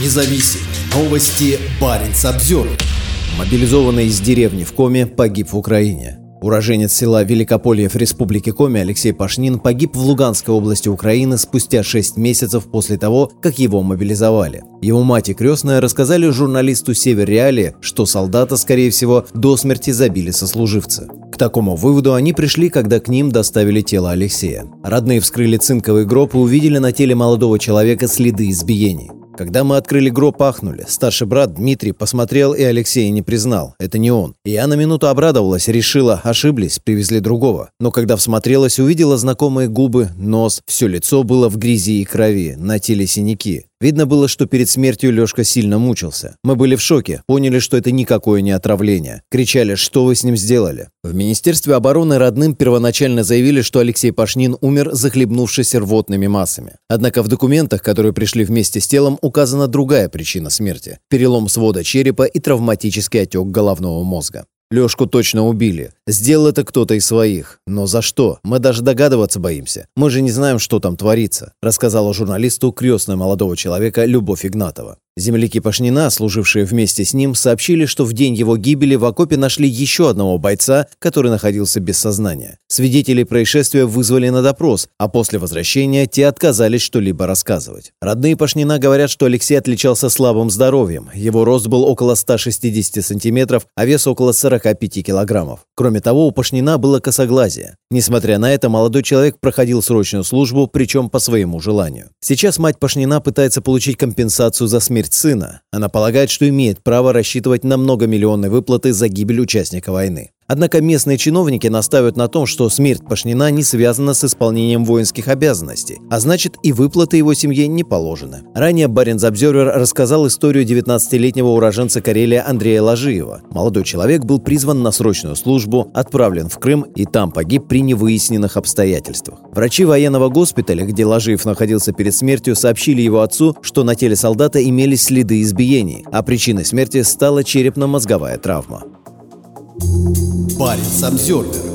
независим. Новости Баренц обзор. Мобилизованный из деревни в Коме погиб в Украине. Уроженец села Великополье в Республике Коми Алексей Пашнин погиб в Луганской области Украины спустя 6 месяцев после того, как его мобилизовали. Его мать и крестная рассказали журналисту Север Реали, что солдата, скорее всего, до смерти забили сослуживцы. К такому выводу они пришли, когда к ним доставили тело Алексея. Родные вскрыли цинковый гроб и увидели на теле молодого человека следы избиений. Когда мы открыли гроб, пахнули. Старший брат Дмитрий посмотрел и Алексея не признал. Это не он. Я на минуту обрадовалась, решила, ошиблись, привезли другого. Но когда всмотрелась, увидела знакомые губы, нос, все лицо было в грязи и крови, на теле синяки. Видно было, что перед смертью Лёшка сильно мучился. Мы были в шоке, поняли, что это никакое не отравление. Кричали, что вы с ним сделали. В Министерстве обороны родным первоначально заявили, что Алексей Пашнин умер, захлебнувшись рвотными массами. Однако в документах, которые пришли вместе с телом, указана другая причина смерти – перелом свода черепа и травматический отек головного мозга. Лёшку точно убили. Сделал это кто-то из своих. Но за что? Мы даже догадываться боимся. Мы же не знаем, что там творится», рассказала журналисту крестная молодого человека Любовь Игнатова. Земляки Пашнина, служившие вместе с ним, сообщили, что в день его гибели в окопе нашли еще одного бойца, который находился без сознания. Свидетелей происшествия вызвали на допрос, а после возвращения те отказались что-либо рассказывать. Родные Пашнина говорят, что Алексей отличался слабым здоровьем. Его рост был около 160 сантиметров, а вес около 45 килограммов. Кроме того, у Пашнина было косоглазие. Несмотря на это, молодой человек проходил срочную службу, причем по своему желанию. Сейчас мать Пашнина пытается получить компенсацию за смерть смерть сына. Она полагает, что имеет право рассчитывать на многомиллионные выплаты за гибель участника войны. Однако местные чиновники настаивают на том, что смерть Пашнина не связана с исполнением воинских обязанностей, а значит и выплаты его семье не положены. Ранее Баренц Обзервер рассказал историю 19-летнего уроженца Карелия Андрея Ложиева. Молодой человек был призван на срочную службу, отправлен в Крым и там погиб при невыясненных обстоятельствах. Врачи военного госпиталя, где Ложиев находился перед смертью, сообщили его отцу, что на теле солдата имелись следы избиений, а причиной смерти стала черепно-мозговая травма. Парень Самсервер